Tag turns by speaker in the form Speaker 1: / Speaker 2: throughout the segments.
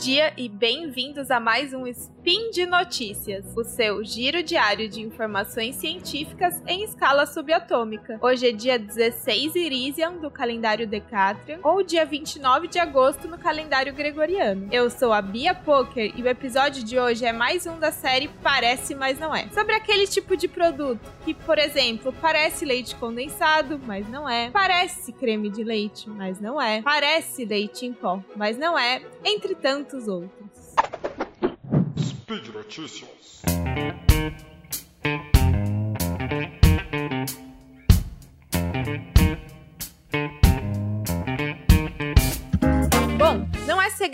Speaker 1: dia e bem-vindos a mais um Spin de Notícias, o seu giro diário de informações científicas em escala subatômica. Hoje é dia 16 Irisian do calendário Decatrian ou dia 29 de agosto no calendário gregoriano. Eu sou a Bia Poker e o episódio de hoje é mais um da série Parece, mas não é. Sobre aquele tipo de produto que, por exemplo, parece leite condensado, mas não é. Parece creme de leite, mas não é. Parece leite em pó, mas não é. Entre entre tantos outros. Speed Notícias.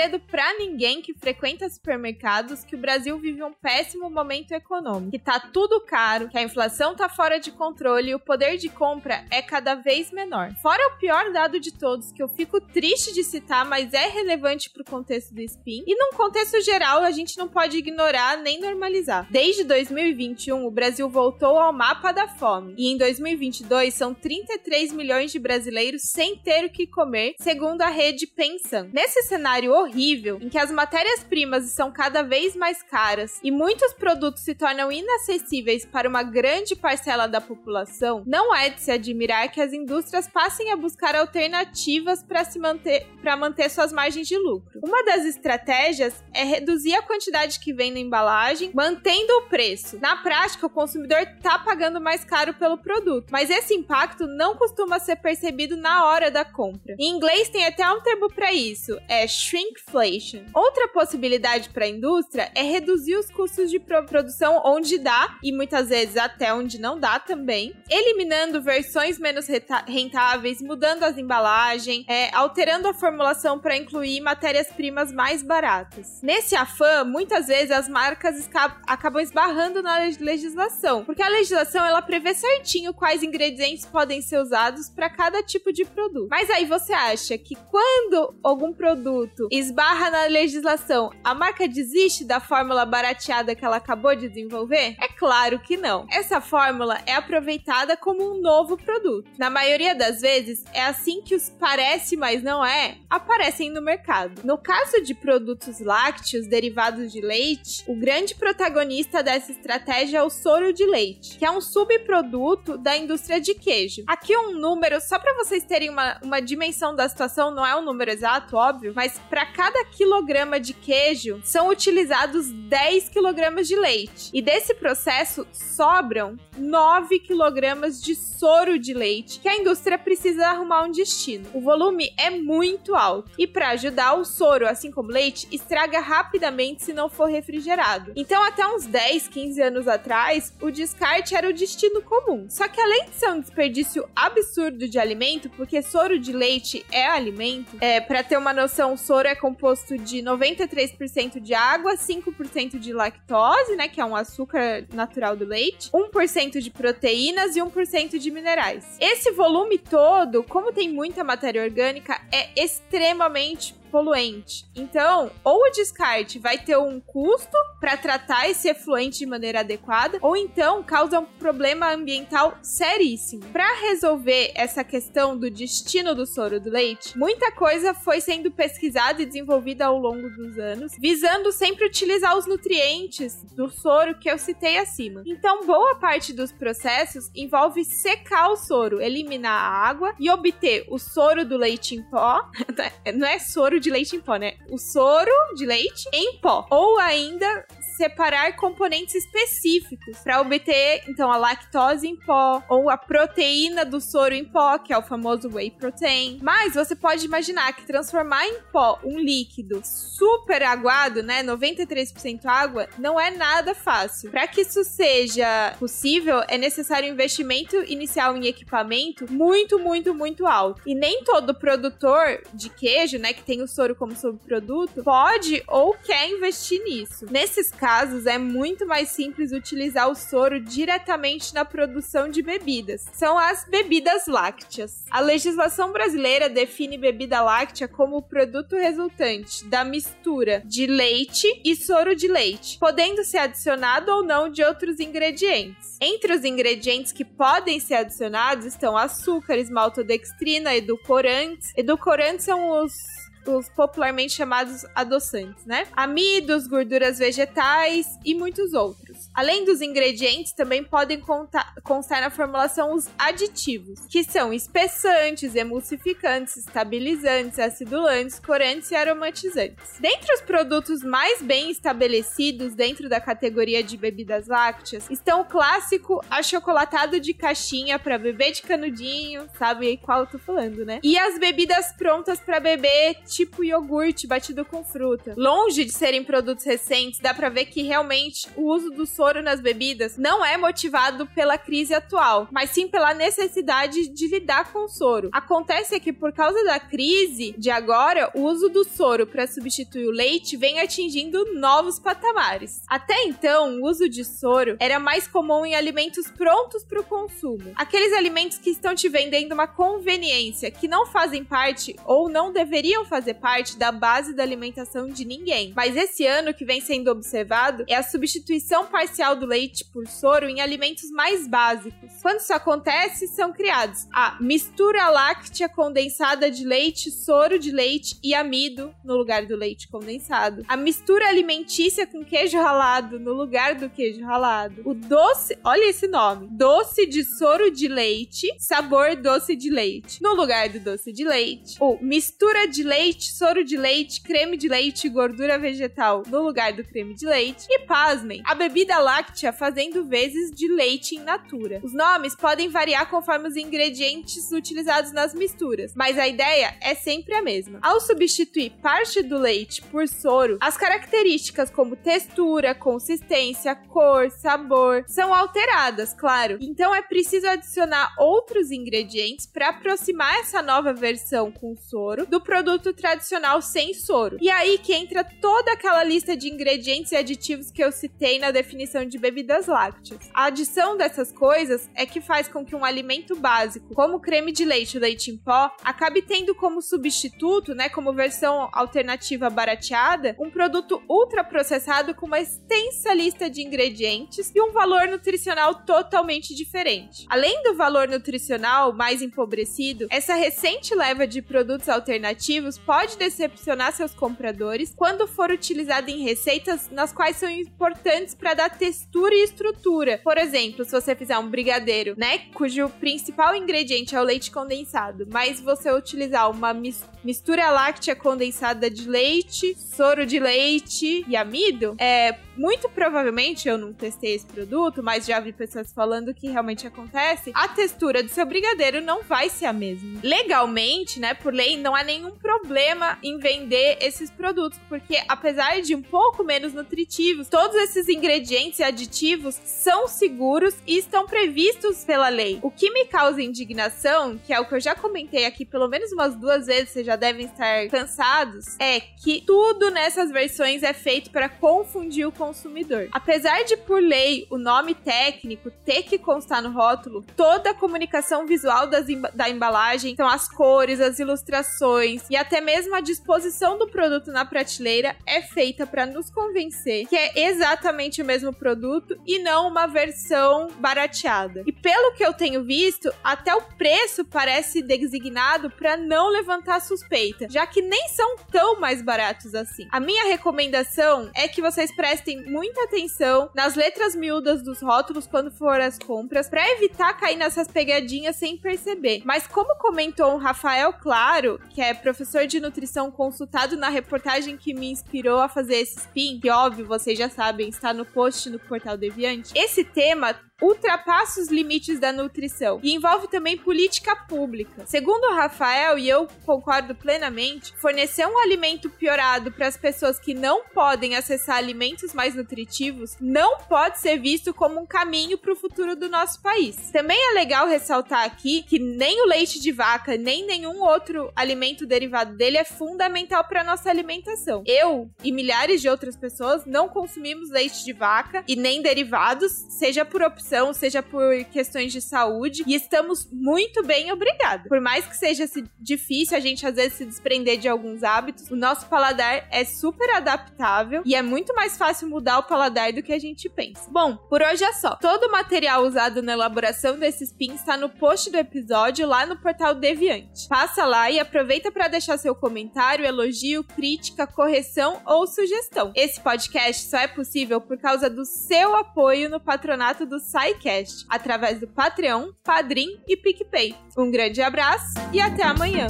Speaker 1: Segredo para ninguém que frequenta supermercados que o Brasil vive um péssimo momento econômico, que tá tudo caro, que a inflação tá fora de controle e o poder de compra é cada vez menor. Fora o pior dado de todos, que eu fico triste de citar, mas é relevante pro contexto do SPIN, e num contexto geral a gente não pode ignorar nem normalizar. Desde 2021, o Brasil voltou ao mapa da fome, e em 2022 são 33 milhões de brasileiros sem ter o que comer, segundo a rede Pensam. Nesse cenário cenário horrível em que as matérias-primas são cada vez mais caras e muitos produtos se tornam inacessíveis para uma grande parcela da população, não é de se admirar que as indústrias passem a buscar alternativas para se manter para manter suas margens de lucro. Uma das estratégias é reduzir a quantidade que vem na embalagem, mantendo o preço. Na prática, o consumidor está pagando mais caro pelo produto, mas esse impacto não costuma ser percebido na hora da compra. Em inglês tem até um termo para isso, é shrinkflation. Outra possibilidade para a indústria é reduzir os custos de produção onde dá e muitas vezes até onde não dá também, eliminando versões menos rentáveis, mudando as embalagens, é, alterando a formulação para incluir matérias-primas mais baratas. Nesse afã, muitas vezes as marcas acabam esbarrando na legislação, porque a legislação ela prevê certinho quais ingredientes podem ser usados para cada tipo de produto. Mas aí você acha que quando algum produto esbarra na legislação, a marca desiste da fórmula barateada que ela acabou de desenvolver? É claro que não. Essa fórmula é aproveitada como um novo produto. Na maioria das vezes, é assim que os parece, mas não é, aparecem no mercado. No caso de produtos lácteos derivados de leite, o grande protagonista dessa estratégia é o soro de leite, que é um subproduto da indústria de queijo. Aqui um número, só para vocês terem uma, uma dimensão da situação, não é um número exato, óbvio, mas para cada quilograma de queijo são utilizados 10 quilogramas de leite. E desse processo sobram 9 quilogramas de soro de leite que a indústria precisa arrumar um destino. O volume é muito alto. E para ajudar, o soro, assim como leite, estraga rapidamente se não for refrigerado. Então, até uns 10, 15 anos atrás, o descarte era o destino comum. Só que além de ser um desperdício absurdo de alimento, porque soro de leite é alimento, é, para ter uma noção, soro é composto de 93% de água, 5% de lactose, né, que é um açúcar natural do leite, 1% de proteínas e 1% de minerais. Esse volume todo, como tem muita matéria orgânica, é extremamente poluente. Então, ou o descarte vai ter um custo para tratar esse efluente de maneira adequada, ou então causa um problema ambiental seríssimo. Para resolver essa questão do destino do soro do leite, muita coisa foi sendo pesquisada e desenvolvida ao longo dos anos, visando sempre utilizar os nutrientes do soro que eu citei acima. Então, boa parte dos processos envolve secar o soro, eliminar a água e obter o soro do leite em pó. Não é soro de leite em pó, né? O soro de leite em pó. Ou ainda separar componentes específicos para obter, então, a lactose em pó ou a proteína do soro em pó, que é o famoso whey protein. Mas você pode imaginar que transformar em pó um líquido super aguado, né, 93% água, não é nada fácil. Para que isso seja possível, é necessário um investimento inicial em equipamento muito, muito, muito alto. E nem todo produtor de queijo, né, que tem o soro como subproduto, pode ou quer investir nisso. Nesses casos, casos, é muito mais simples utilizar o soro diretamente na produção de bebidas. São as bebidas lácteas. A legislação brasileira define bebida láctea como o produto resultante da mistura de leite e soro de leite, podendo ser adicionado ou não de outros ingredientes. Entre os ingredientes que podem ser adicionados estão açúcares, maltodextrina, edulcorantes. Edulcorantes são os os popularmente chamados adoçantes, né? Amidos, gorduras vegetais e muitos outros. Além dos ingredientes, também podem contar, constar na formulação os aditivos, que são espessantes, emulsificantes, estabilizantes, acidulantes, corantes e aromatizantes. Dentre os produtos mais bem estabelecidos dentro da categoria de bebidas lácteas, estão o clássico achocolatado de caixinha para beber de canudinho, sabe qual eu tô falando, né? E as bebidas prontas para beber, tipo iogurte batido com fruta. Longe de serem produtos recentes, dá para ver que realmente o uso do soro nas bebidas não é motivado pela crise atual, mas sim pela necessidade de lidar com o soro. Acontece que por causa da crise de agora, o uso do soro para substituir o leite vem atingindo novos patamares. Até então, o uso de soro era mais comum em alimentos prontos para o consumo. Aqueles alimentos que estão te vendendo uma conveniência, que não fazem parte ou não deveriam fazer parte da base da alimentação de ninguém. Mas esse ano que vem sendo observado é a substituição parcial do leite por soro em alimentos mais básicos. Quando isso acontece, são criados a mistura láctea condensada de leite, soro de leite e amido no lugar do leite condensado. A mistura alimentícia com queijo ralado no lugar do queijo ralado. O doce, olha esse nome, doce de soro de leite, sabor doce de leite, no lugar do doce de leite. O mistura de leite, soro de leite, creme de leite e gordura vegetal no lugar do creme de leite. E pasmem, a bebida láctea fazendo vezes de leite in natura. Os nomes podem variar conforme os ingredientes utilizados nas misturas, mas a ideia é sempre a mesma. Ao substituir parte do leite por soro, as características como textura, consistência, cor, sabor são alteradas, claro. Então é preciso adicionar outros ingredientes para aproximar essa nova versão com soro do produto tradicional sem soro. E aí que entra toda aquela lista de ingredientes e aditivos que eu citei na definição de bebidas lácteas. A adição dessas coisas é que faz com que um alimento básico, como creme de leite ou leite em pó, acabe tendo como substituto, né, como versão alternativa barateada, um produto ultraprocessado com uma extensa lista de ingredientes e um valor nutricional totalmente diferente. Além do valor nutricional mais empobrecido, essa recente leva de produtos alternativos pode decepcionar seus compradores quando for utilizada em receitas nas quais são importantes para dar textura e estrutura. Por exemplo, se você fizer um brigadeiro, né, cujo principal ingrediente é o leite condensado, mas você utilizar uma mistura láctea condensada de leite, soro de leite e amido, é muito provavelmente, eu não testei esse produto, mas já vi pessoas falando que realmente acontece, a textura do seu brigadeiro não vai ser a mesma. Legalmente, né, por lei, não há nenhum problema em vender esses produtos, porque apesar de um pouco menos nutritivos, todos esses ingredientes e aditivos são seguros e estão previstos pela lei. O que me causa indignação, que é o que eu já comentei aqui pelo menos umas duas vezes, vocês já devem estar cansados, é que tudo nessas versões é feito para confundir o consumidor. Apesar de, por lei, o nome técnico ter que constar no rótulo, toda a comunicação visual das, da embalagem, então as cores, as ilustrações e até mesmo a disposição do produto na prateleira é feita para nos convencer que é exatamente o mesmo produto e não uma versão barateada. E pelo que eu tenho visto, até o preço parece designado para não levantar suspeita, já que nem são tão mais baratos assim. A minha recomendação é que vocês prestem muita atenção nas letras miúdas dos rótulos quando for as compras, para evitar cair nessas pegadinhas sem perceber. Mas como comentou o Rafael Claro, que é professor de nutrição consultado na reportagem que me inspirou a fazer esse spin, que óbvio, vocês já sabem, está no post no Portal Deviante, esse tema ultrapassa os limites da nutrição e envolve também política pública. Segundo o Rafael, e eu concordo plenamente, fornecer um alimento piorado para as pessoas que não podem acessar alimentos mais nutritivos não pode ser visto como um caminho para o futuro do nosso país. Também é legal ressaltar aqui que nem o leite de vaca, nem nenhum outro alimento derivado dele é fundamental para nossa alimentação. Eu e milhares de outras pessoas não consumimos leite de vaca e nem derivados, seja por opção seja por questões de saúde, e estamos muito bem, obrigada. Por mais que seja difícil a gente às vezes se desprender de alguns hábitos, o nosso paladar é super adaptável e é muito mais fácil mudar o paladar do que a gente pensa. Bom, por hoje é só. Todo o material usado na elaboração desses pins está no post do episódio lá no portal Deviante. Passa lá e aproveita para deixar seu comentário, elogio, crítica, correção ou sugestão. Esse podcast só é possível por causa do seu apoio no patronato do SciCast, através do Patreon, Padrim e PicPay. Um grande abraço e até amanhã!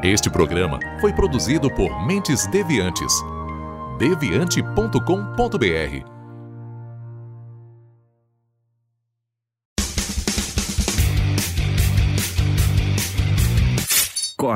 Speaker 2: Este programa foi produzido por Mentes Deviantes. deviante.com.br.